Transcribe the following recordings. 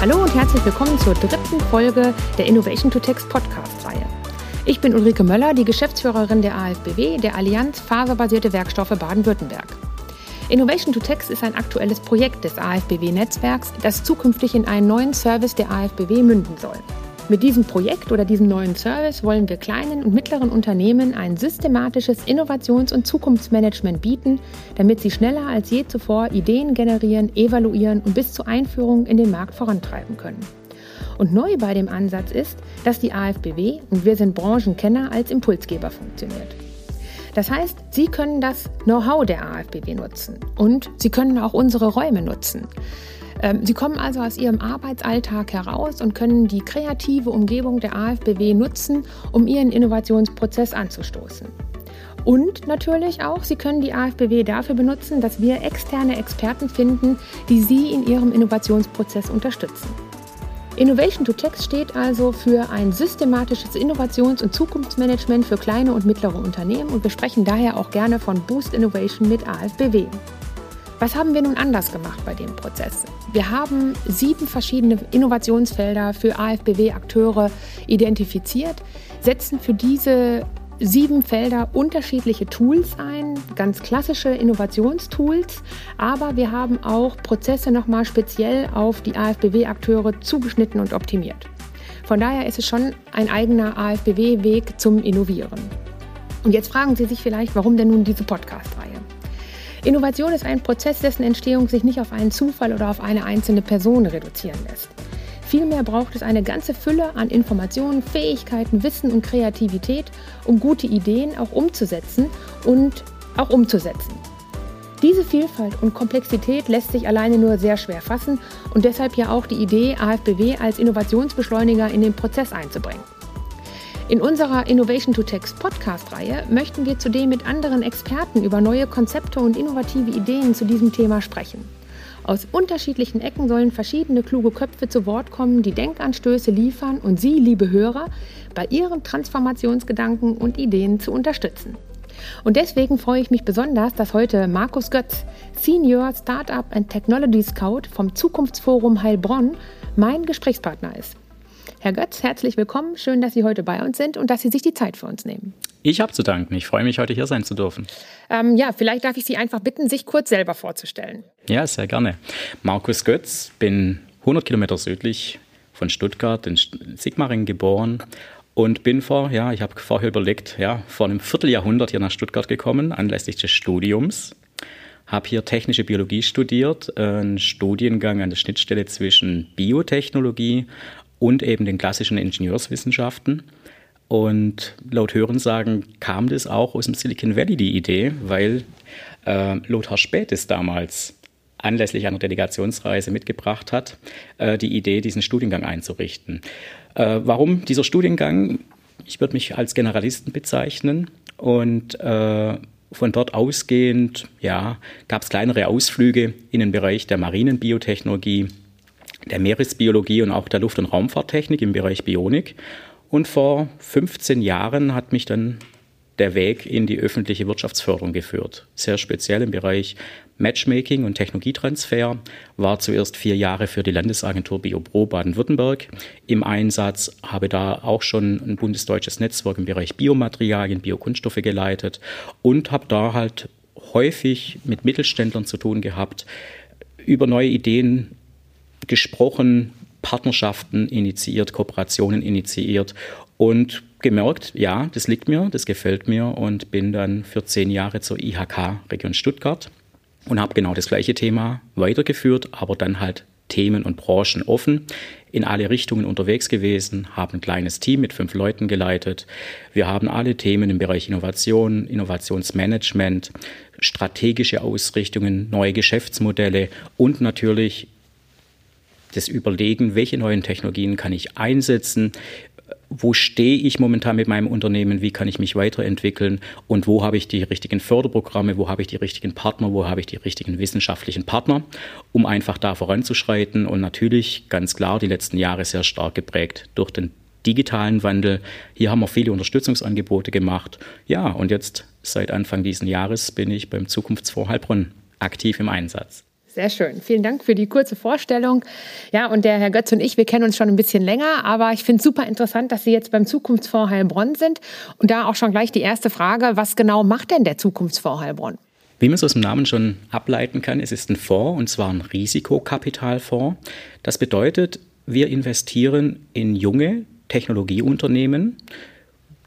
Hallo und herzlich willkommen zur dritten Folge der Innovation to Text Podcast-Reihe. Ich bin Ulrike Möller, die Geschäftsführerin der AFBW, der Allianz Faserbasierte Werkstoffe Baden-Württemberg. Innovation to Text ist ein aktuelles Projekt des AFBW-Netzwerks, das zukünftig in einen neuen Service der AFBW münden soll. Mit diesem Projekt oder diesem neuen Service wollen wir kleinen und mittleren Unternehmen ein systematisches Innovations- und Zukunftsmanagement bieten, damit sie schneller als je zuvor Ideen generieren, evaluieren und bis zur Einführung in den Markt vorantreiben können. Und neu bei dem Ansatz ist, dass die AFBW, und wir sind Branchenkenner, als Impulsgeber funktioniert. Das heißt, Sie können das Know-how der AFBW nutzen und Sie können auch unsere Räume nutzen. Ähm, Sie kommen also aus Ihrem Arbeitsalltag heraus und können die kreative Umgebung der AFBW nutzen, um Ihren Innovationsprozess anzustoßen. Und natürlich auch, Sie können die AFBW dafür benutzen, dass wir externe Experten finden, die Sie in Ihrem Innovationsprozess unterstützen. Innovation to Text steht also für ein systematisches Innovations- und Zukunftsmanagement für kleine und mittlere Unternehmen und wir sprechen daher auch gerne von Boost Innovation mit AFBW. Was haben wir nun anders gemacht bei dem Prozess? Wir haben sieben verschiedene Innovationsfelder für AFBW-Akteure identifiziert, setzen für diese sieben Felder unterschiedliche Tools ein, ganz klassische Innovationstools, aber wir haben auch Prozesse nochmal speziell auf die AFBW-Akteure zugeschnitten und optimiert. Von daher ist es schon ein eigener AFBW-Weg zum Innovieren. Und jetzt fragen Sie sich vielleicht, warum denn nun diese Podcast-Reihe? Innovation ist ein Prozess, dessen Entstehung sich nicht auf einen Zufall oder auf eine einzelne Person reduzieren lässt. Vielmehr braucht es eine ganze Fülle an Informationen, Fähigkeiten, Wissen und Kreativität, um gute Ideen auch umzusetzen und auch umzusetzen. Diese Vielfalt und Komplexität lässt sich alleine nur sehr schwer fassen und deshalb ja auch die Idee, AFBW als Innovationsbeschleuniger in den Prozess einzubringen. In unserer Innovation to Text Podcast-Reihe möchten wir zudem mit anderen Experten über neue Konzepte und innovative Ideen zu diesem Thema sprechen. Aus unterschiedlichen Ecken sollen verschiedene kluge Köpfe zu Wort kommen, die Denkanstöße liefern und Sie, liebe Hörer, bei Ihren Transformationsgedanken und Ideen zu unterstützen. Und deswegen freue ich mich besonders, dass heute Markus Götz, Senior Startup and Technology Scout vom Zukunftsforum Heilbronn, mein Gesprächspartner ist. Herr Götz, herzlich willkommen. Schön, dass Sie heute bei uns sind und dass Sie sich die Zeit für uns nehmen. Ich habe zu danken. Ich freue mich, heute hier sein zu dürfen. Ähm, ja, vielleicht darf ich Sie einfach bitten, sich kurz selber vorzustellen. Ja, sehr gerne. Markus Götz, bin 100 Kilometer südlich von Stuttgart in Sigmaringen geboren und bin vor, ja, ich habe vorher überlegt, ja, vor einem Vierteljahrhundert hier nach Stuttgart gekommen, anlässlich des Studiums. Habe hier technische Biologie studiert, einen Studiengang an der Schnittstelle zwischen Biotechnologie und eben den klassischen Ingenieurswissenschaften. Und laut Hörensagen kam das auch aus dem Silicon Valley, die Idee, weil äh, Lothar Spätes damals anlässlich einer Delegationsreise mitgebracht hat, äh, die Idee, diesen Studiengang einzurichten. Äh, warum dieser Studiengang? Ich würde mich als Generalisten bezeichnen und äh, von dort ausgehend ja, gab es kleinere Ausflüge in den Bereich der Marinenbiotechnologie, der Meeresbiologie und auch der Luft- und Raumfahrttechnik im Bereich Bionik. Und vor 15 Jahren hat mich dann der Weg in die öffentliche Wirtschaftsförderung geführt. Sehr speziell im Bereich Matchmaking und Technologietransfer. War zuerst vier Jahre für die Landesagentur BioPro Baden-Württemberg im Einsatz, habe da auch schon ein bundesdeutsches Netzwerk im Bereich Biomaterialien, Biokunststoffe geleitet und habe da halt häufig mit Mittelständlern zu tun gehabt, über neue Ideen gesprochen, Partnerschaften initiiert, Kooperationen initiiert und gemerkt, ja, das liegt mir, das gefällt mir und bin dann für zehn Jahre zur IHK Region Stuttgart und habe genau das gleiche Thema weitergeführt, aber dann halt Themen und Branchen offen, in alle Richtungen unterwegs gewesen, haben ein kleines Team mit fünf Leuten geleitet. Wir haben alle Themen im Bereich Innovation, Innovationsmanagement, strategische Ausrichtungen, neue Geschäftsmodelle und natürlich das Überlegen, welche neuen Technologien kann ich einsetzen, wo stehe ich momentan mit meinem Unternehmen, wie kann ich mich weiterentwickeln und wo habe ich die richtigen Förderprogramme, wo habe ich die richtigen Partner, wo habe ich die richtigen wissenschaftlichen Partner, um einfach da voranzuschreiten und natürlich ganz klar die letzten Jahre sehr stark geprägt durch den digitalen Wandel. Hier haben wir viele Unterstützungsangebote gemacht. Ja, und jetzt seit Anfang dieses Jahres bin ich beim Zukunftsfonds Heilbronn aktiv im Einsatz. Sehr schön. Vielen Dank für die kurze Vorstellung. Ja, und der Herr Götz und ich, wir kennen uns schon ein bisschen länger, aber ich finde es super interessant, dass Sie jetzt beim Zukunftsfonds Heilbronn sind. Und da auch schon gleich die erste Frage, was genau macht denn der Zukunftsfonds Heilbronn? Wie man es aus dem Namen schon ableiten kann, es ist ein Fonds und zwar ein Risikokapitalfonds. Das bedeutet, wir investieren in junge Technologieunternehmen,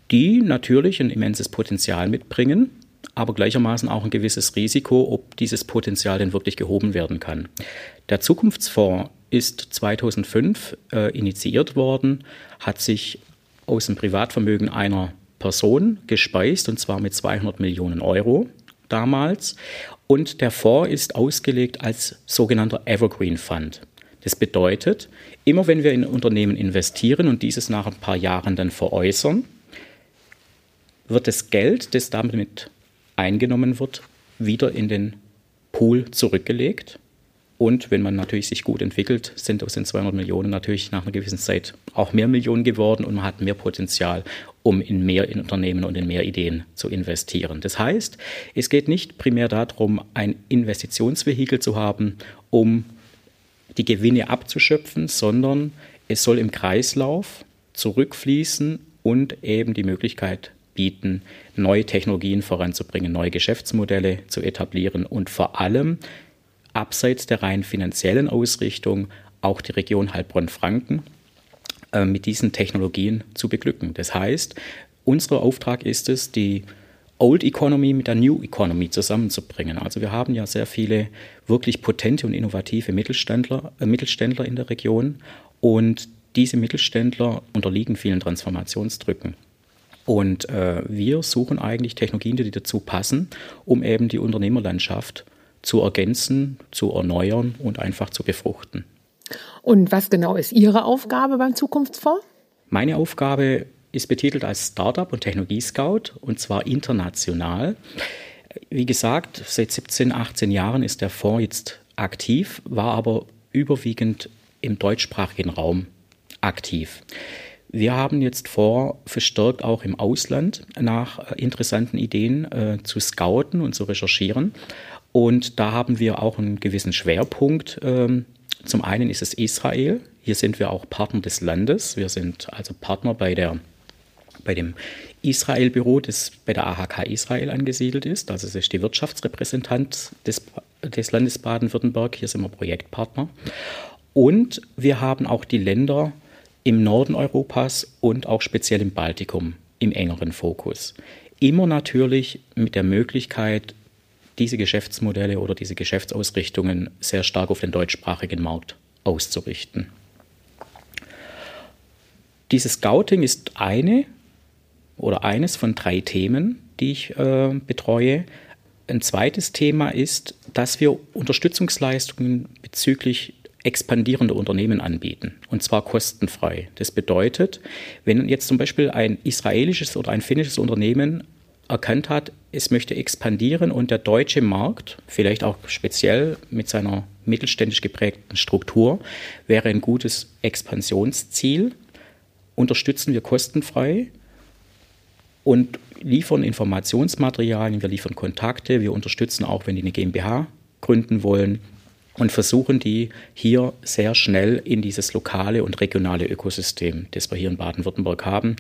die natürlich ein immenses Potenzial mitbringen, aber gleichermaßen auch ein gewisses Risiko, ob dieses Potenzial denn wirklich gehoben werden kann. Der Zukunftsfonds ist 2005 äh, initiiert worden, hat sich aus dem Privatvermögen einer Person gespeist, und zwar mit 200 Millionen Euro damals. Und der Fonds ist ausgelegt als sogenannter Evergreen Fund. Das bedeutet, immer wenn wir in Unternehmen investieren und dieses nach ein paar Jahren dann veräußern, wird das Geld, das damit eingenommen wird, wieder in den Pool zurückgelegt. Und wenn man natürlich sich gut entwickelt, sind aus den 200 Millionen natürlich nach einer gewissen Zeit auch mehr Millionen geworden und man hat mehr Potenzial, um in mehr in Unternehmen und in mehr Ideen zu investieren. Das heißt, es geht nicht primär darum, ein Investitionsvehikel zu haben, um die Gewinne abzuschöpfen, sondern es soll im Kreislauf zurückfließen und eben die Möglichkeit bieten, neue Technologien voranzubringen, neue Geschäftsmodelle zu etablieren und vor allem abseits der rein finanziellen Ausrichtung auch die Region Heilbronn-Franken äh, mit diesen Technologien zu beglücken. Das heißt, unser Auftrag ist es, die Old Economy mit der New Economy zusammenzubringen. Also wir haben ja sehr viele wirklich potente und innovative Mittelständler, äh, Mittelständler in der Region und diese Mittelständler unterliegen vielen Transformationsdrücken. Und äh, wir suchen eigentlich Technologien, die dazu passen, um eben die Unternehmerlandschaft zu ergänzen, zu erneuern und einfach zu befruchten. Und was genau ist Ihre Aufgabe beim Zukunftsfonds? Meine Aufgabe ist betitelt als Startup und Technologie-Scout und zwar international. Wie gesagt, seit 17, 18 Jahren ist der Fonds jetzt aktiv, war aber überwiegend im deutschsprachigen Raum aktiv. Wir haben jetzt vor, verstärkt auch im Ausland nach äh, interessanten Ideen äh, zu scouten und zu recherchieren. Und da haben wir auch einen gewissen Schwerpunkt. Ähm, zum einen ist es Israel. Hier sind wir auch Partner des Landes. Wir sind also Partner bei, der, bei dem Israel-Büro, das bei der AHK Israel angesiedelt ist. Also es ist die Wirtschaftsrepräsentant des, des Landes Baden-Württemberg. Hier sind wir Projektpartner. Und wir haben auch die Länder im Norden Europas und auch speziell im Baltikum im engeren Fokus. Immer natürlich mit der Möglichkeit, diese Geschäftsmodelle oder diese Geschäftsausrichtungen sehr stark auf den deutschsprachigen Markt auszurichten. Dieses Scouting ist eine oder eines von drei Themen, die ich äh, betreue. Ein zweites Thema ist, dass wir Unterstützungsleistungen bezüglich expandierende Unternehmen anbieten und zwar kostenfrei. Das bedeutet, wenn jetzt zum Beispiel ein israelisches oder ein finnisches Unternehmen erkannt hat, es möchte expandieren und der deutsche Markt, vielleicht auch speziell mit seiner mittelständisch geprägten Struktur, wäre ein gutes Expansionsziel, unterstützen wir kostenfrei und liefern Informationsmaterialien, wir liefern Kontakte, wir unterstützen auch, wenn die eine GmbH gründen wollen, und versuchen die hier sehr schnell in dieses lokale und regionale Ökosystem, das wir hier in Baden-Württemberg haben.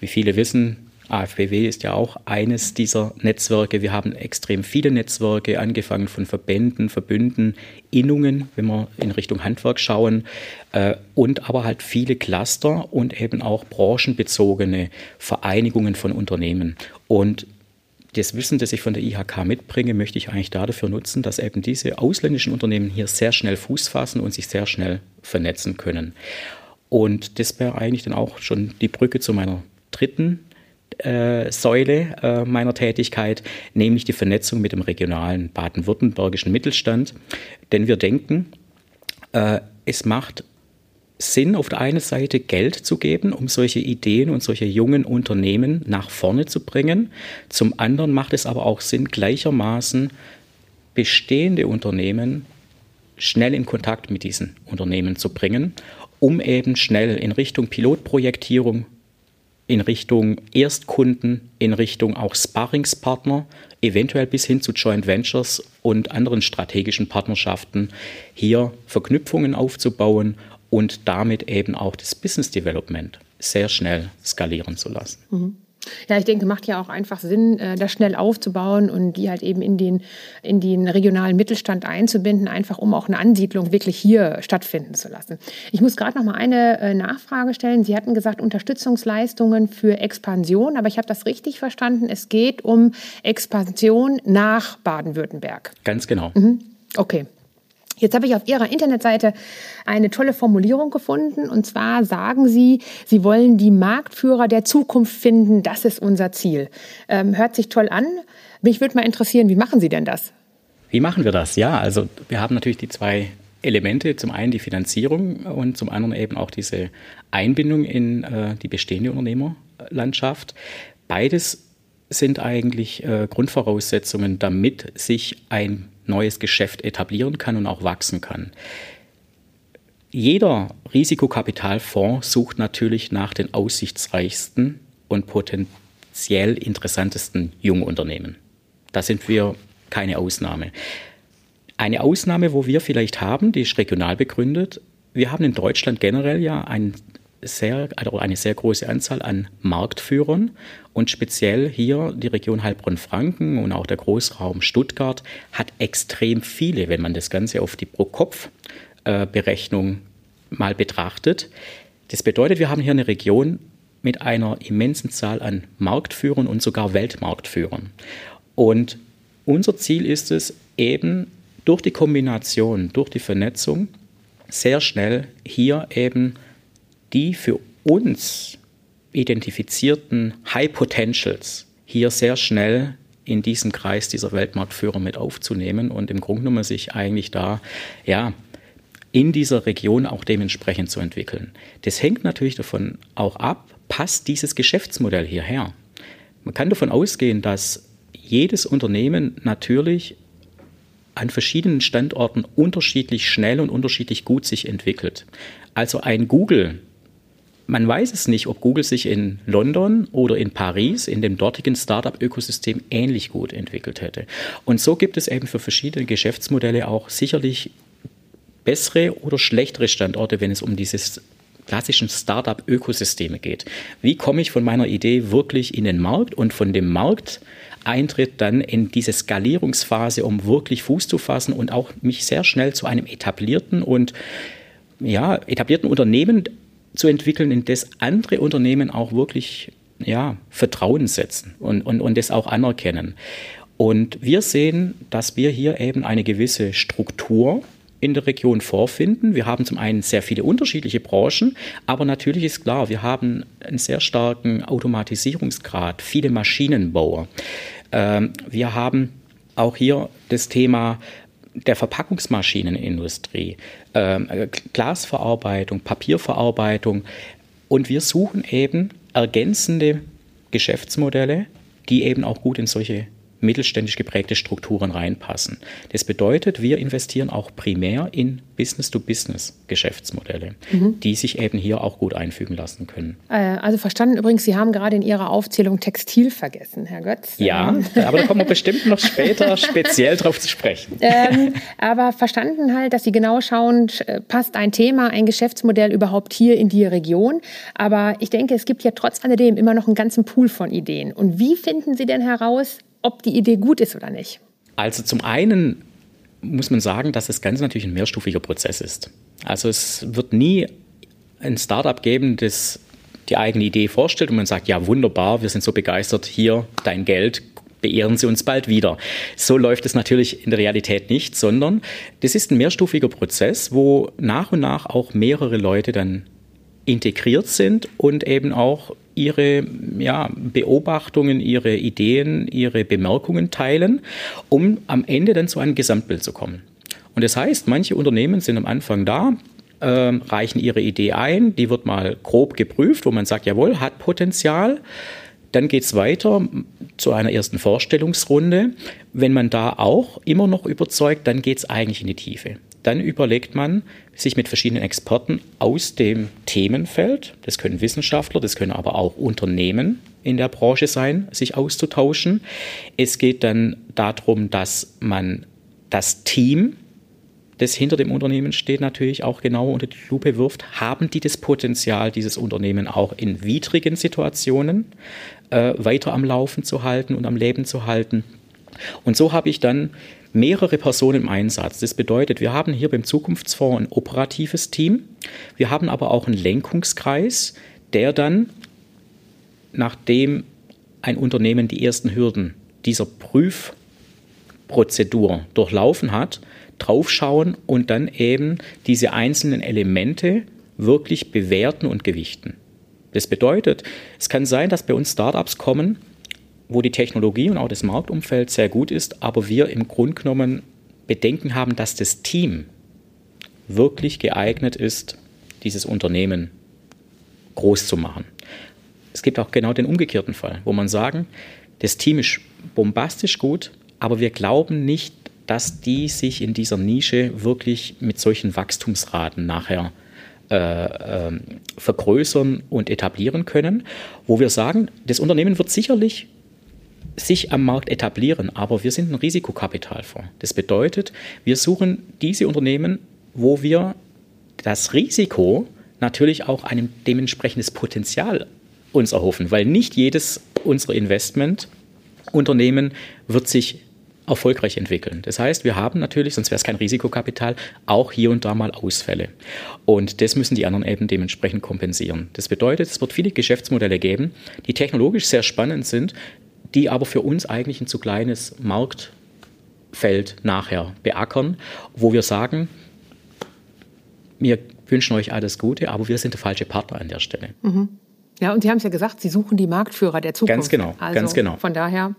Wie viele wissen, AFBW ist ja auch eines dieser Netzwerke. Wir haben extrem viele Netzwerke, angefangen von Verbänden, Verbünden, Innungen, wenn wir in Richtung Handwerk schauen, äh, und aber halt viele Cluster und eben auch branchenbezogene Vereinigungen von Unternehmen. Und das Wissen, das ich von der IHK mitbringe, möchte ich eigentlich dafür nutzen, dass eben diese ausländischen Unternehmen hier sehr schnell Fuß fassen und sich sehr schnell vernetzen können. Und das wäre eigentlich dann auch schon die Brücke zu meiner dritten äh, Säule äh, meiner Tätigkeit, nämlich die Vernetzung mit dem regionalen baden-württembergischen Mittelstand. Denn wir denken, äh, es macht Sinn, auf der einen Seite Geld zu geben, um solche Ideen und solche jungen Unternehmen nach vorne zu bringen. Zum anderen macht es aber auch Sinn, gleichermaßen bestehende Unternehmen schnell in Kontakt mit diesen Unternehmen zu bringen, um eben schnell in Richtung Pilotprojektierung, in Richtung Erstkunden, in Richtung auch Sparringspartner eventuell bis hin zu Joint Ventures und anderen strategischen Partnerschaften hier Verknüpfungen aufzubauen und damit eben auch das Business Development sehr schnell skalieren zu lassen. Mhm. Ja, ich denke, macht ja auch einfach Sinn, äh, das schnell aufzubauen und die halt eben in den, in den regionalen Mittelstand einzubinden, einfach um auch eine Ansiedlung wirklich hier stattfinden zu lassen. Ich muss gerade noch mal eine äh, Nachfrage stellen. Sie hatten gesagt, Unterstützungsleistungen für Expansion, aber ich habe das richtig verstanden. Es geht um Expansion nach Baden-Württemberg. Ganz genau. Mhm. Okay. Jetzt habe ich auf Ihrer Internetseite eine tolle Formulierung gefunden. Und zwar sagen Sie, Sie wollen die Marktführer der Zukunft finden. Das ist unser Ziel. Ähm, hört sich toll an. Mich würde mal interessieren, wie machen Sie denn das? Wie machen wir das? Ja, also wir haben natürlich die zwei Elemente. Zum einen die Finanzierung und zum anderen eben auch diese Einbindung in äh, die bestehende Unternehmerlandschaft. Beides sind eigentlich äh, Grundvoraussetzungen, damit sich ein neues Geschäft etablieren kann und auch wachsen kann. Jeder Risikokapitalfonds sucht natürlich nach den aussichtsreichsten und potenziell interessantesten Jungunternehmen. Da sind wir keine Ausnahme. Eine Ausnahme, wo wir vielleicht haben, die ist regional begründet. Wir haben in Deutschland generell ja ein sehr, also eine sehr große Anzahl an Marktführern und speziell hier die Region Heilbronn-Franken und auch der Großraum Stuttgart hat extrem viele, wenn man das Ganze auf die Pro-Kopf-Berechnung mal betrachtet. Das bedeutet, wir haben hier eine Region mit einer immensen Zahl an Marktführern und sogar Weltmarktführern. Und unser Ziel ist es eben durch die Kombination, durch die Vernetzung sehr schnell hier eben die für uns identifizierten High Potentials hier sehr schnell in diesen Kreis dieser Weltmarktführer mit aufzunehmen und im Grunde genommen sich eigentlich da, ja, in dieser Region auch dementsprechend zu entwickeln. Das hängt natürlich davon auch ab, passt dieses Geschäftsmodell hierher. Man kann davon ausgehen, dass jedes Unternehmen natürlich an verschiedenen Standorten unterschiedlich schnell und unterschiedlich gut sich entwickelt. Also ein Google man weiß es nicht, ob Google sich in London oder in Paris, in dem dortigen Startup-Ökosystem ähnlich gut entwickelt hätte. Und so gibt es eben für verschiedene Geschäftsmodelle auch sicherlich bessere oder schlechtere Standorte, wenn es um dieses klassischen Startup-Ökosysteme geht. Wie komme ich von meiner Idee wirklich in den Markt und von dem Markt Eintritt dann in diese Skalierungsphase, um wirklich Fuß zu fassen und auch mich sehr schnell zu einem etablierten und ja, etablierten Unternehmen zu entwickeln, in das andere Unternehmen auch wirklich ja, Vertrauen setzen und, und, und das auch anerkennen. Und wir sehen, dass wir hier eben eine gewisse Struktur in der Region vorfinden. Wir haben zum einen sehr viele unterschiedliche Branchen, aber natürlich ist klar, wir haben einen sehr starken Automatisierungsgrad, viele Maschinenbauer. Ähm, wir haben auch hier das Thema der Verpackungsmaschinenindustrie, äh, Glasverarbeitung, Papierverarbeitung. Und wir suchen eben ergänzende Geschäftsmodelle, die eben auch gut in solche mittelständisch geprägte Strukturen reinpassen. Das bedeutet, wir investieren auch primär in Business-to-Business-Geschäftsmodelle, mhm. die sich eben hier auch gut einfügen lassen können. Äh, also verstanden übrigens, Sie haben gerade in Ihrer Aufzählung Textil vergessen, Herr Götz. Ja, ähm. aber da kommen wir bestimmt noch später speziell drauf zu sprechen. Ähm, aber verstanden halt, dass Sie genau schauen, äh, passt ein Thema, ein Geschäftsmodell überhaupt hier in die Region. Aber ich denke, es gibt ja trotz alledem immer noch einen ganzen Pool von Ideen. Und wie finden Sie denn heraus, ob die Idee gut ist oder nicht? Also zum einen muss man sagen, dass das Ganze natürlich ein mehrstufiger Prozess ist. Also es wird nie ein Startup geben, das die eigene Idee vorstellt und man sagt, ja wunderbar, wir sind so begeistert, hier dein Geld, beehren Sie uns bald wieder. So läuft es natürlich in der Realität nicht, sondern das ist ein mehrstufiger Prozess, wo nach und nach auch mehrere Leute dann integriert sind und eben auch ihre ja, Beobachtungen, ihre Ideen, ihre Bemerkungen teilen, um am Ende dann zu einem Gesamtbild zu kommen. Und das heißt, manche Unternehmen sind am Anfang da, äh, reichen ihre Idee ein, die wird mal grob geprüft, wo man sagt, jawohl, hat Potenzial. Dann geht es weiter zu einer ersten Vorstellungsrunde. Wenn man da auch immer noch überzeugt, dann geht es eigentlich in die Tiefe. Dann überlegt man, sich mit verschiedenen Experten aus dem Themenfeld, das können Wissenschaftler, das können aber auch Unternehmen in der Branche sein, sich auszutauschen. Es geht dann darum, dass man das Team, das hinter dem Unternehmen steht, natürlich auch genau unter die Lupe wirft. Haben die das Potenzial, dieses Unternehmen auch in widrigen Situationen äh, weiter am Laufen zu halten und am Leben zu halten? Und so habe ich dann mehrere Personen im Einsatz. Das bedeutet, wir haben hier beim Zukunftsfonds ein operatives Team. Wir haben aber auch einen Lenkungskreis, der dann, nachdem ein Unternehmen die ersten Hürden dieser Prüfprozedur durchlaufen hat, draufschauen und dann eben diese einzelnen Elemente wirklich bewerten und gewichten. Das bedeutet, es kann sein, dass bei uns Startups kommen, wo die Technologie und auch das Marktumfeld sehr gut ist, aber wir im Grunde genommen Bedenken haben, dass das Team wirklich geeignet ist, dieses Unternehmen groß zu machen. Es gibt auch genau den umgekehrten Fall, wo man sagen, das Team ist bombastisch gut, aber wir glauben nicht, dass die sich in dieser Nische wirklich mit solchen Wachstumsraten nachher äh, äh, vergrößern und etablieren können, wo wir sagen, das Unternehmen wird sicherlich sich am Markt etablieren, aber wir sind ein Risikokapitalfonds. Das bedeutet, wir suchen diese Unternehmen, wo wir das Risiko natürlich auch ein dementsprechendes Potenzial uns erhoffen, weil nicht jedes unserer Investmentunternehmen wird sich erfolgreich entwickeln. Das heißt, wir haben natürlich, sonst wäre es kein Risikokapital, auch hier und da mal Ausfälle. Und das müssen die anderen eben dementsprechend kompensieren. Das bedeutet, es wird viele Geschäftsmodelle geben, die technologisch sehr spannend sind, die aber für uns eigentlich ein zu kleines Marktfeld nachher beackern, wo wir sagen, wir wünschen euch alles Gute, aber wir sind der falsche Partner an der Stelle. Mhm. Ja, und Sie haben es ja gesagt, Sie suchen die Marktführer der Zukunft. Ganz genau, also ganz genau. Von daher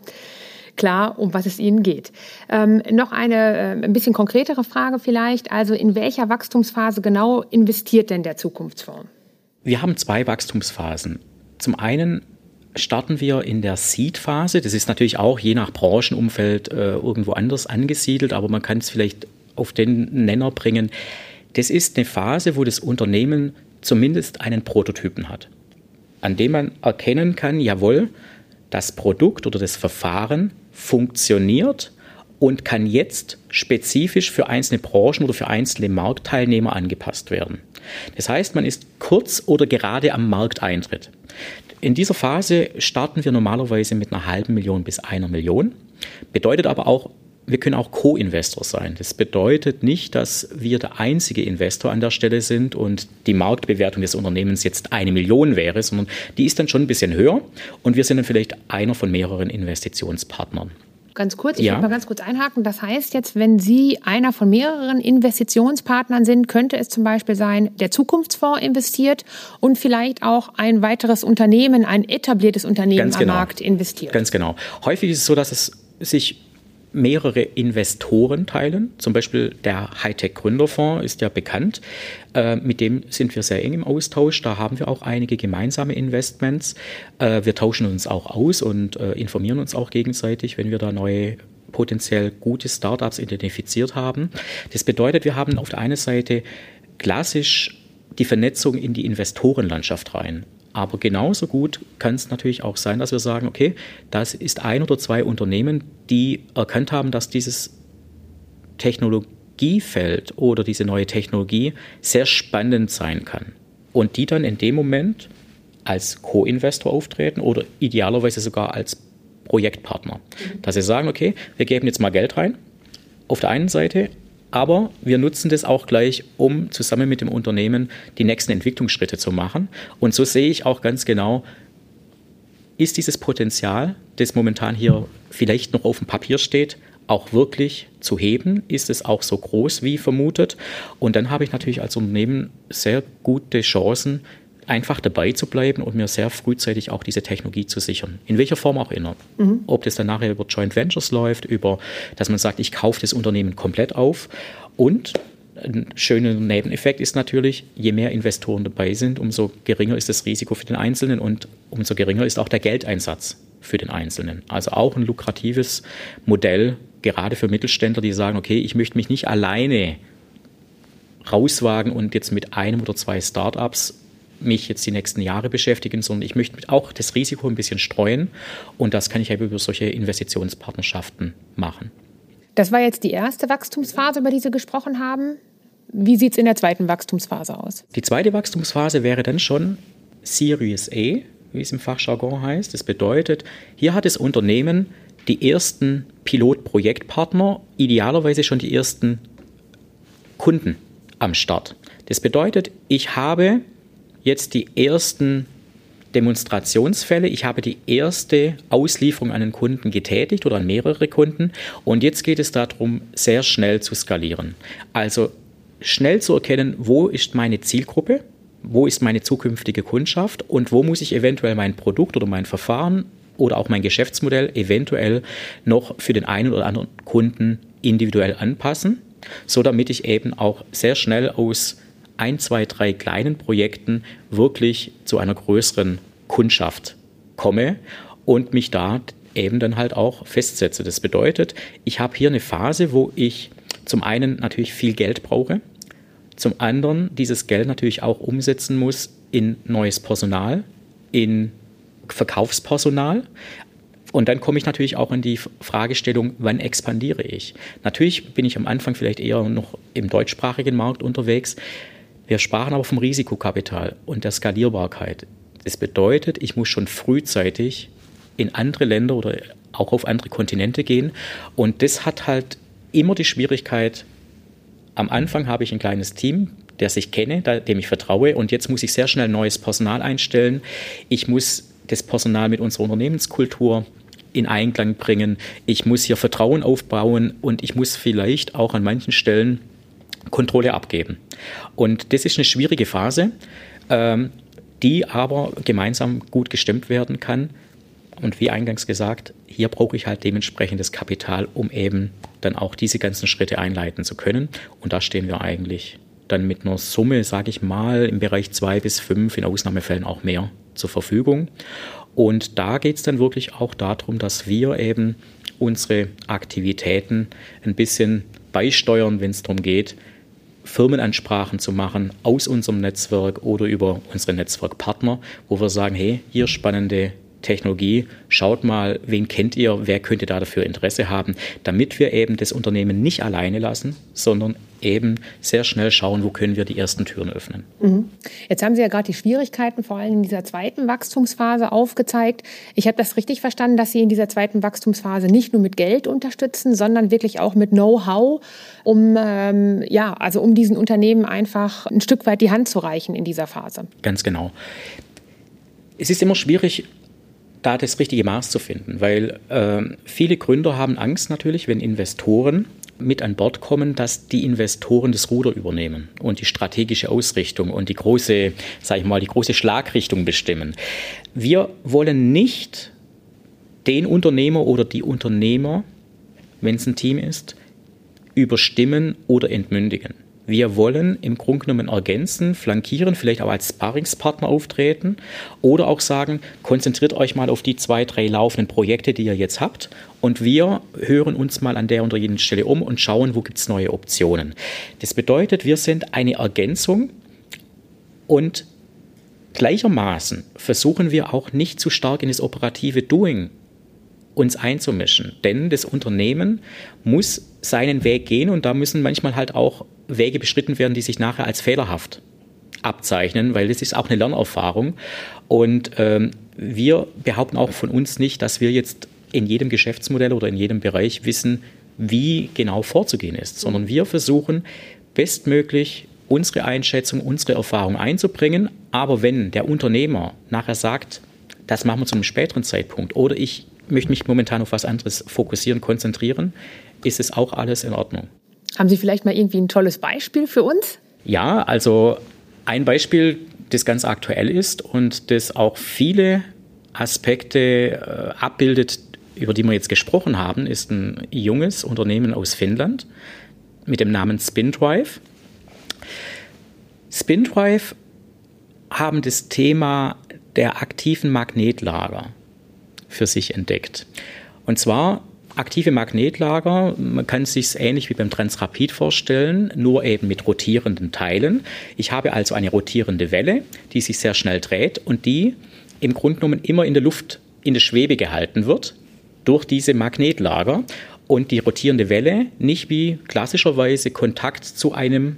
klar, um was es Ihnen geht. Ähm, noch eine äh, ein bisschen konkretere Frage vielleicht. Also in welcher Wachstumsphase genau investiert denn der Zukunftsfonds? Wir haben zwei Wachstumsphasen. Zum einen starten wir in der Seed-Phase. Das ist natürlich auch je nach Branchenumfeld äh, irgendwo anders angesiedelt, aber man kann es vielleicht auf den Nenner bringen. Das ist eine Phase, wo das Unternehmen zumindest einen Prototypen hat, an dem man erkennen kann, jawohl, das Produkt oder das Verfahren funktioniert und kann jetzt spezifisch für einzelne Branchen oder für einzelne Marktteilnehmer angepasst werden. Das heißt, man ist kurz oder gerade am Markteintritt. In dieser Phase starten wir normalerweise mit einer halben Million bis einer Million. Bedeutet aber auch, wir können auch Co-Investor sein. Das bedeutet nicht, dass wir der einzige Investor an der Stelle sind und die Marktbewertung des Unternehmens jetzt eine Million wäre, sondern die ist dann schon ein bisschen höher und wir sind dann vielleicht einer von mehreren Investitionspartnern ganz kurz, ich ja. will mal ganz kurz einhaken. Das heißt jetzt, wenn Sie einer von mehreren Investitionspartnern sind, könnte es zum Beispiel sein, der Zukunftsfonds investiert und vielleicht auch ein weiteres Unternehmen, ein etabliertes Unternehmen ganz am genau. Markt investiert. Ganz genau. Häufig ist es so, dass es sich mehrere Investoren teilen. Zum Beispiel der Hightech Gründerfonds ist ja bekannt. Äh, mit dem sind wir sehr eng im Austausch. Da haben wir auch einige gemeinsame Investments. Äh, wir tauschen uns auch aus und äh, informieren uns auch gegenseitig, wenn wir da neue potenziell gute Startups identifiziert haben. Das bedeutet, wir haben auf der einen Seite klassisch die Vernetzung in die Investorenlandschaft rein. Aber genauso gut kann es natürlich auch sein, dass wir sagen, okay, das ist ein oder zwei Unternehmen, die erkannt haben, dass dieses Technologiefeld oder diese neue Technologie sehr spannend sein kann. Und die dann in dem Moment als Co-Investor auftreten oder idealerweise sogar als Projektpartner. Dass sie sagen, okay, wir geben jetzt mal Geld rein. Auf der einen Seite, aber wir nutzen das auch gleich, um zusammen mit dem Unternehmen die nächsten Entwicklungsschritte zu machen. Und so sehe ich auch ganz genau, ist dieses Potenzial, das momentan hier vielleicht noch auf dem Papier steht, auch wirklich zu heben? Ist es auch so groß wie vermutet? Und dann habe ich natürlich als Unternehmen sehr gute Chancen, einfach dabei zu bleiben und mir sehr frühzeitig auch diese Technologie zu sichern. In welcher Form auch immer. Mhm. Ob das dann nachher über Joint Ventures läuft, über, dass man sagt, ich kaufe das Unternehmen komplett auf. Und ein schöner Nebeneffekt ist natürlich, je mehr Investoren dabei sind, umso geringer ist das Risiko für den Einzelnen und umso geringer ist auch der Geldeinsatz für den Einzelnen. Also auch ein lukratives Modell, gerade für Mittelständler, die sagen, okay, ich möchte mich nicht alleine rauswagen und jetzt mit einem oder zwei Startups mich jetzt die nächsten Jahre beschäftigen, sondern ich möchte auch das Risiko ein bisschen streuen und das kann ich eben über solche Investitionspartnerschaften machen. Das war jetzt die erste Wachstumsphase, über die Sie gesprochen haben. Wie sieht es in der zweiten Wachstumsphase aus? Die zweite Wachstumsphase wäre dann schon Series A, wie es im Fachjargon heißt. Das bedeutet, hier hat das Unternehmen die ersten Pilotprojektpartner, idealerweise schon die ersten Kunden am Start. Das bedeutet, ich habe jetzt die ersten Demonstrationsfälle. Ich habe die erste Auslieferung an einen Kunden getätigt oder an mehrere Kunden. Und jetzt geht es darum, sehr schnell zu skalieren. Also schnell zu erkennen, wo ist meine Zielgruppe, wo ist meine zukünftige Kundschaft und wo muss ich eventuell mein Produkt oder mein Verfahren oder auch mein Geschäftsmodell eventuell noch für den einen oder anderen Kunden individuell anpassen, so damit ich eben auch sehr schnell aus ein, zwei, drei kleinen Projekten wirklich zu einer größeren Kundschaft komme und mich da eben dann halt auch festsetze. Das bedeutet, ich habe hier eine Phase, wo ich zum einen natürlich viel Geld brauche, zum anderen dieses Geld natürlich auch umsetzen muss in neues Personal, in Verkaufspersonal. Und dann komme ich natürlich auch in die Fragestellung, wann expandiere ich? Natürlich bin ich am Anfang vielleicht eher noch im deutschsprachigen Markt unterwegs. Wir sprachen aber vom Risikokapital und der Skalierbarkeit. Das bedeutet, ich muss schon frühzeitig in andere Länder oder auch auf andere Kontinente gehen. Und das hat halt immer die Schwierigkeit, am Anfang habe ich ein kleines Team, der sich kenne, dem ich vertraue. Und jetzt muss ich sehr schnell neues Personal einstellen. Ich muss das Personal mit unserer Unternehmenskultur in Einklang bringen. Ich muss hier Vertrauen aufbauen und ich muss vielleicht auch an manchen Stellen Kontrolle abgeben. Und das ist eine schwierige Phase, ähm, die aber gemeinsam gut gestemmt werden kann. Und wie eingangs gesagt, hier brauche ich halt dementsprechendes Kapital, um eben dann auch diese ganzen Schritte einleiten zu können. Und da stehen wir eigentlich dann mit einer Summe, sage ich mal, im Bereich zwei bis fünf, in Ausnahmefällen auch mehr zur Verfügung. Und da geht es dann wirklich auch darum, dass wir eben unsere Aktivitäten ein bisschen beisteuern, wenn es darum geht, Firmenansprachen zu machen aus unserem Netzwerk oder über unsere Netzwerkpartner, wo wir sagen, hey, hier spannende Technologie, schaut mal, wen kennt ihr, wer könnte da dafür Interesse haben, damit wir eben das Unternehmen nicht alleine lassen, sondern eben sehr schnell schauen, wo können wir die ersten Türen öffnen. Mhm. Jetzt haben Sie ja gerade die Schwierigkeiten vor allem in dieser zweiten Wachstumsphase aufgezeigt. Ich habe das richtig verstanden, dass Sie in dieser zweiten Wachstumsphase nicht nur mit Geld unterstützen, sondern wirklich auch mit Know-how, um ähm, ja, also um diesen Unternehmen einfach ein Stück weit die Hand zu reichen in dieser Phase. Ganz genau. Es ist immer schwierig, da das richtige Maß zu finden, weil äh, viele Gründer haben Angst natürlich, wenn Investoren mit an Bord kommen, dass die Investoren das Ruder übernehmen und die strategische Ausrichtung und die große, sag ich mal, die große Schlagrichtung bestimmen. Wir wollen nicht den Unternehmer oder die Unternehmer, wenn es ein Team ist, überstimmen oder entmündigen. Wir wollen im Grunde genommen ergänzen, flankieren, vielleicht auch als Sparringspartner auftreten oder auch sagen, konzentriert euch mal auf die zwei, drei laufenden Projekte, die ihr jetzt habt und wir hören uns mal an der oder jenen Stelle um und schauen, wo gibt es neue Optionen. Das bedeutet, wir sind eine Ergänzung und gleichermaßen versuchen wir auch nicht zu stark in das operative Doing uns einzumischen. Denn das Unternehmen muss seinen Weg gehen und da müssen manchmal halt auch Wege beschritten werden, die sich nachher als fehlerhaft abzeichnen, weil das ist auch eine Lernerfahrung. Und ähm, wir behaupten auch von uns nicht, dass wir jetzt in jedem Geschäftsmodell oder in jedem Bereich wissen, wie genau vorzugehen ist, sondern wir versuchen bestmöglich unsere Einschätzung, unsere Erfahrung einzubringen. Aber wenn der Unternehmer nachher sagt, das machen wir zu einem späteren Zeitpunkt oder ich möchte mich momentan auf was anderes fokussieren, konzentrieren, ist es auch alles in Ordnung. Haben Sie vielleicht mal irgendwie ein tolles Beispiel für uns? Ja, also ein Beispiel, das ganz aktuell ist und das auch viele Aspekte äh, abbildet, über die wir jetzt gesprochen haben, ist ein junges Unternehmen aus Finnland mit dem Namen Spindrive. Spindrive haben das Thema der aktiven Magnetlager für sich entdeckt. Und zwar aktive Magnetlager, man kann es sich ähnlich wie beim Transrapid vorstellen, nur eben mit rotierenden Teilen. Ich habe also eine rotierende Welle, die sich sehr schnell dreht und die im Grunde genommen immer in der Luft in der Schwebe gehalten wird durch diese Magnetlager und die rotierende Welle nicht wie klassischerweise Kontakt zu einem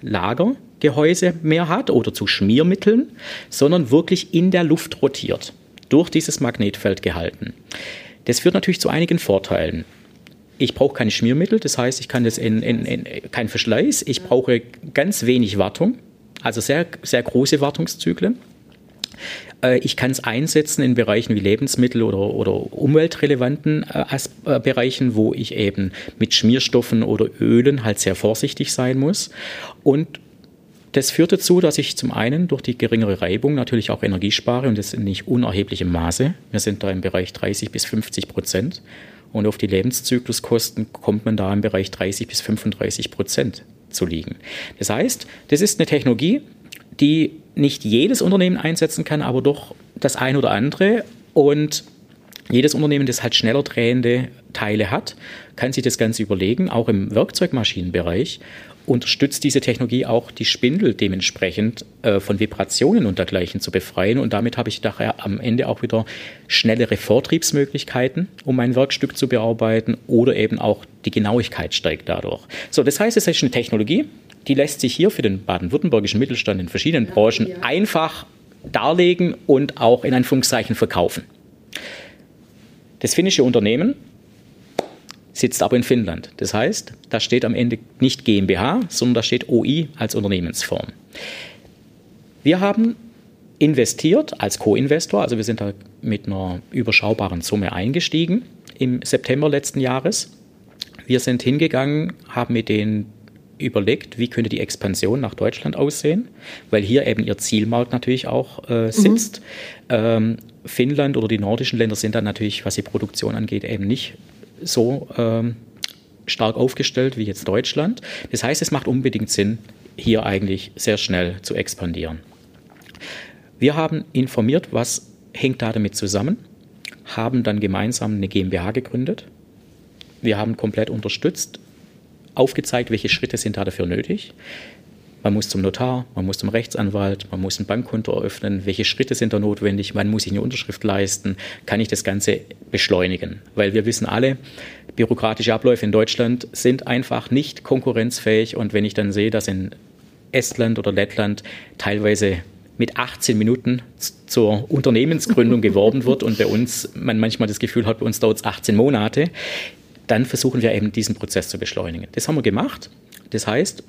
Lagergehäuse mehr hat oder zu Schmiermitteln, sondern wirklich in der Luft rotiert, durch dieses Magnetfeld gehalten. Das führt natürlich zu einigen Vorteilen. Ich brauche keine Schmiermittel, das heißt, ich kann das in, in, in kein Verschleiß, ich brauche ganz wenig Wartung, also sehr, sehr große Wartungszyklen. Äh, ich kann es einsetzen in Bereichen wie Lebensmittel oder, oder umweltrelevanten äh, äh, Bereichen, wo ich eben mit Schmierstoffen oder Ölen halt sehr vorsichtig sein muss. Und das führt dazu, dass ich zum einen durch die geringere Reibung natürlich auch Energie spare und das in nicht unerheblichem Maße. Wir sind da im Bereich 30 bis 50 Prozent. Und auf die Lebenszykluskosten kommt man da im Bereich 30 bis 35 Prozent zu liegen. Das heißt, das ist eine Technologie, die nicht jedes Unternehmen einsetzen kann, aber doch das ein oder andere. Und jedes Unternehmen, das halt schneller drehende Teile hat, kann sich das Ganze überlegen, auch im Werkzeugmaschinenbereich unterstützt diese Technologie auch die Spindel dementsprechend äh, von Vibrationen und dergleichen zu befreien. Und damit habe ich daher am Ende auch wieder schnellere Vortriebsmöglichkeiten, um mein Werkstück zu bearbeiten oder eben auch die Genauigkeit steigt dadurch. So, das heißt, es ist eine Technologie, die lässt sich hier für den baden-württembergischen Mittelstand in verschiedenen Branchen ja. einfach darlegen und auch in Anführungszeichen verkaufen. Das finnische Unternehmen sitzt aber in Finnland. Das heißt, da steht am Ende nicht GmbH, sondern da steht OI als Unternehmensform. Wir haben investiert als Co-Investor, also wir sind da mit einer überschaubaren Summe eingestiegen im September letzten Jahres. Wir sind hingegangen, haben mit den überlegt, wie könnte die Expansion nach Deutschland aussehen, weil hier eben ihr Zielmarkt natürlich auch äh, mhm. sitzt. Mhm. Ähm, Finnland oder die nordischen Länder sind dann natürlich, was die Produktion angeht, eben nicht so ähm, stark aufgestellt wie jetzt Deutschland. Das heißt, es macht unbedingt Sinn, hier eigentlich sehr schnell zu expandieren. Wir haben informiert, was hängt da damit zusammen, haben dann gemeinsam eine GmbH gegründet. Wir haben komplett unterstützt, aufgezeigt, welche Schritte sind da dafür nötig. Man muss zum Notar, man muss zum Rechtsanwalt, man muss ein Bankkonto eröffnen. Welche Schritte sind da notwendig? Wann muss ich eine Unterschrift leisten? Kann ich das Ganze beschleunigen? Weil wir wissen alle, bürokratische Abläufe in Deutschland sind einfach nicht konkurrenzfähig. Und wenn ich dann sehe, dass in Estland oder Lettland teilweise mit 18 Minuten zur Unternehmensgründung geworben wird und bei uns man manchmal das Gefühl hat, bei uns dauert es 18 Monate, dann versuchen wir eben diesen Prozess zu beschleunigen. Das haben wir gemacht. Das heißt,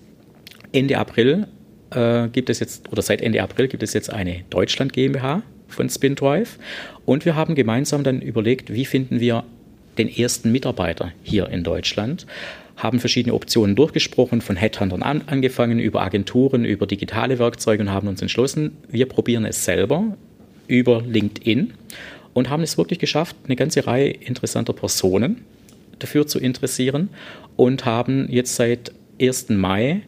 Ende April äh, gibt es jetzt, oder seit Ende April gibt es jetzt eine Deutschland GmbH von SpinDrive. Und wir haben gemeinsam dann überlegt, wie finden wir den ersten Mitarbeiter hier in Deutschland haben verschiedene Optionen durchgesprochen, von Headhuntern an, angefangen, über Agenturen, über digitale Werkzeuge und haben uns entschlossen, wir probieren es selber über LinkedIn und haben es wirklich geschafft, eine ganze Reihe interessanter Personen dafür zu interessieren und haben jetzt seit 1. Mai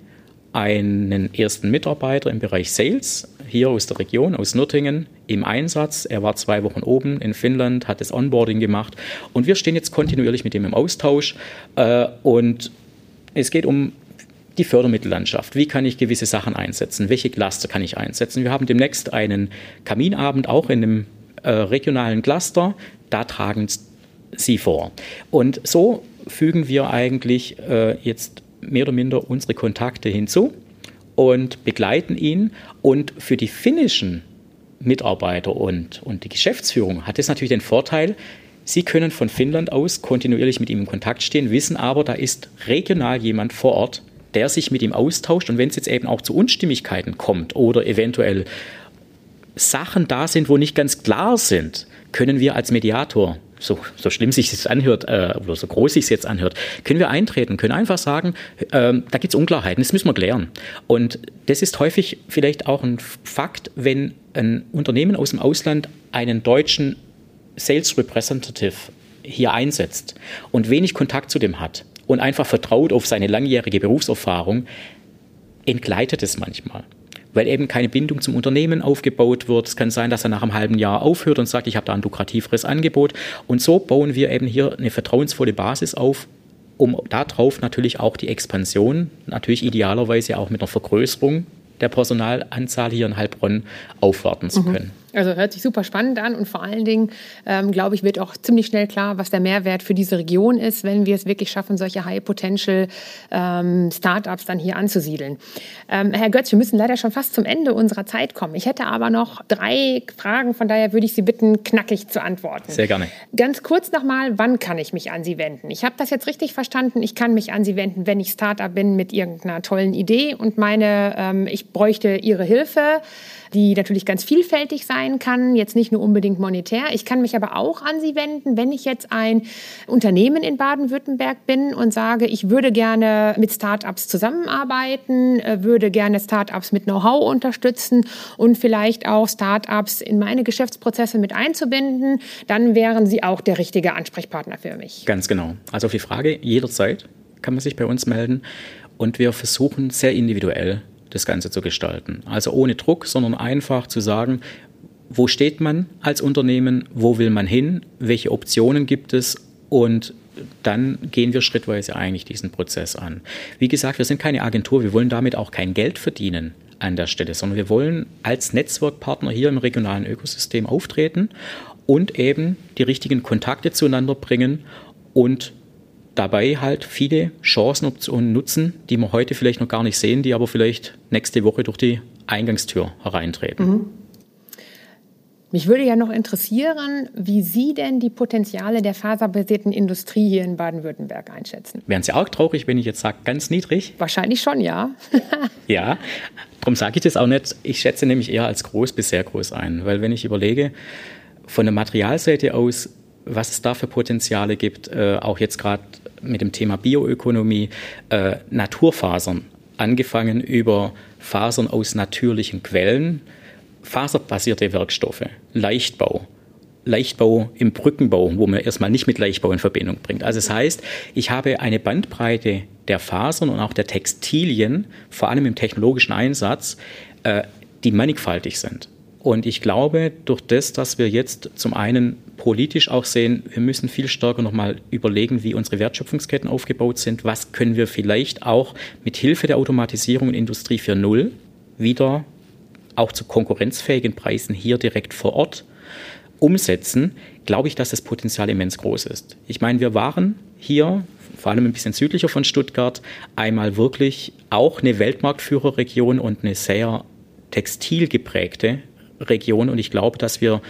einen ersten Mitarbeiter im Bereich Sales hier aus der Region, aus Nürtingen, im Einsatz. Er war zwei Wochen oben in Finnland, hat das Onboarding gemacht und wir stehen jetzt kontinuierlich mit ihm im Austausch. Äh, und es geht um die Fördermittellandschaft. Wie kann ich gewisse Sachen einsetzen? Welche Cluster kann ich einsetzen? Wir haben demnächst einen Kaminabend auch in einem äh, regionalen Cluster. Da tragen Sie vor. Und so fügen wir eigentlich äh, jetzt mehr oder minder unsere Kontakte hinzu und begleiten ihn. Und für die finnischen Mitarbeiter und, und die Geschäftsführung hat es natürlich den Vorteil, Sie können von Finnland aus kontinuierlich mit ihm in Kontakt stehen, wissen aber, da ist regional jemand vor Ort, der sich mit ihm austauscht. Und wenn es jetzt eben auch zu Unstimmigkeiten kommt oder eventuell Sachen da sind, wo nicht ganz klar sind, können wir als Mediator so, so schlimm sich das anhört äh, oder so groß sich es jetzt anhört, können wir eintreten, können einfach sagen, ähm, da gibt es Unklarheiten, das müssen wir klären. Und das ist häufig vielleicht auch ein Fakt, wenn ein Unternehmen aus dem Ausland einen deutschen Sales Representative hier einsetzt und wenig Kontakt zu dem hat und einfach vertraut auf seine langjährige Berufserfahrung, entgleitet es manchmal weil eben keine Bindung zum Unternehmen aufgebaut wird. Es kann sein, dass er nach einem halben Jahr aufhört und sagt, ich habe da ein lukrativeres Angebot. Und so bauen wir eben hier eine vertrauensvolle Basis auf, um darauf natürlich auch die Expansion, natürlich idealerweise auch mit einer Vergrößerung der Personalanzahl hier in Heilbronn aufwarten zu mhm. Also hört sich super spannend an und vor allen Dingen, ähm, glaube ich, wird auch ziemlich schnell klar, was der Mehrwert für diese Region ist, wenn wir es wirklich schaffen, solche High-Potential ähm, Startups dann hier anzusiedeln. Ähm, Herr Götz, wir müssen leider schon fast zum Ende unserer Zeit kommen. Ich hätte aber noch drei Fragen, von daher würde ich Sie bitten, knackig zu antworten. Sehr gerne. Ganz kurz nochmal, wann kann ich mich an Sie wenden? Ich habe das jetzt richtig verstanden. Ich kann mich an Sie wenden, wenn ich Startup bin mit irgendeiner tollen Idee und meine, ähm, ich bräuchte Ihre Hilfe die natürlich ganz vielfältig sein kann, jetzt nicht nur unbedingt monetär. Ich kann mich aber auch an Sie wenden, wenn ich jetzt ein Unternehmen in Baden-Württemberg bin und sage, ich würde gerne mit Startups zusammenarbeiten, äh, würde gerne Startups mit Know-how unterstützen und vielleicht auch Startups in meine Geschäftsprozesse mit einzubinden, dann wären Sie auch der richtige Ansprechpartner für mich. Ganz genau. Also auf die Frage, jederzeit kann man sich bei uns melden und wir versuchen sehr individuell das Ganze zu gestalten. Also ohne Druck, sondern einfach zu sagen, wo steht man als Unternehmen, wo will man hin, welche Optionen gibt es und dann gehen wir schrittweise eigentlich diesen Prozess an. Wie gesagt, wir sind keine Agentur, wir wollen damit auch kein Geld verdienen an der Stelle, sondern wir wollen als Netzwerkpartner hier im regionalen Ökosystem auftreten und eben die richtigen Kontakte zueinander bringen und dabei halt viele Chancen und nutzen, die wir heute vielleicht noch gar nicht sehen, die aber vielleicht nächste Woche durch die Eingangstür hereintreten. Mhm. Mich würde ja noch interessieren, wie Sie denn die Potenziale der faserbasierten Industrie hier in Baden-Württemberg einschätzen. Wären Sie auch traurig, wenn ich jetzt sage, ganz niedrig? Wahrscheinlich schon, ja. ja, darum sage ich das auch nicht. Ich schätze nämlich eher als groß bis sehr groß ein, weil wenn ich überlege, von der Materialseite aus, was es da für Potenziale gibt, äh, auch jetzt gerade mit dem Thema Bioökonomie äh, Naturfasern, angefangen über Fasern aus natürlichen Quellen, faserbasierte Werkstoffe, Leichtbau, Leichtbau im Brückenbau, wo man erstmal nicht mit Leichtbau in Verbindung bringt. Also das heißt, ich habe eine Bandbreite der Fasern und auch der Textilien, vor allem im technologischen Einsatz, äh, die mannigfaltig sind. Und ich glaube, durch das, dass wir jetzt zum einen politisch auch sehen, wir müssen viel stärker nochmal überlegen, wie unsere Wertschöpfungsketten aufgebaut sind. Was können wir vielleicht auch mit Hilfe der Automatisierung in Industrie 4.0 wieder auch zu konkurrenzfähigen Preisen hier direkt vor Ort umsetzen, glaube ich, dass das Potenzial immens groß ist. Ich meine, wir waren hier, vor allem ein bisschen südlicher von Stuttgart, einmal wirklich auch eine Weltmarktführerregion und eine sehr textilgeprägte Region und ich glaube, dass wir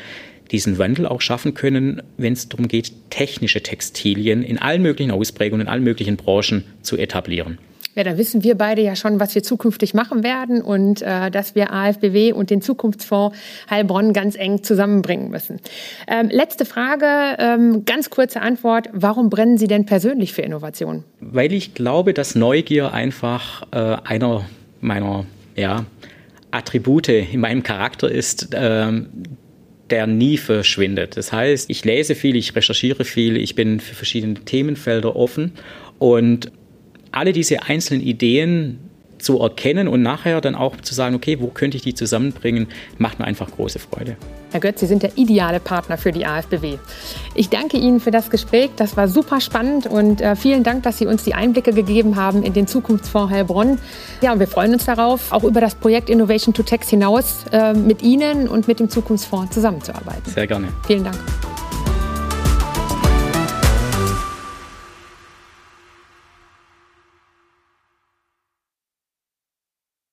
diesen Wandel auch schaffen können, wenn es darum geht, technische Textilien in allen möglichen Ausprägungen, in allen möglichen Branchen zu etablieren. Ja, da wissen wir beide ja schon, was wir zukünftig machen werden und äh, dass wir AFBW und den Zukunftsfonds Heilbronn ganz eng zusammenbringen müssen. Ähm, letzte Frage, ähm, ganz kurze Antwort. Warum brennen Sie denn persönlich für Innovation? Weil ich glaube, dass Neugier einfach äh, einer meiner ja, Attribute in meinem Charakter ist, ähm, der nie verschwindet. Das heißt, ich lese viel, ich recherchiere viel, ich bin für verschiedene Themenfelder offen und alle diese einzelnen Ideen zu erkennen und nachher dann auch zu sagen, okay, wo könnte ich die zusammenbringen, macht mir einfach große Freude. Herr Götz, Sie sind der ideale Partner für die AfBW. Ich danke Ihnen für das Gespräch. Das war super spannend und äh, vielen Dank, dass Sie uns die Einblicke gegeben haben in den Zukunftsfonds Heilbronn. Ja, und wir freuen uns darauf, auch über das Projekt Innovation to Text hinaus äh, mit Ihnen und mit dem Zukunftsfonds zusammenzuarbeiten. Sehr gerne. Vielen Dank.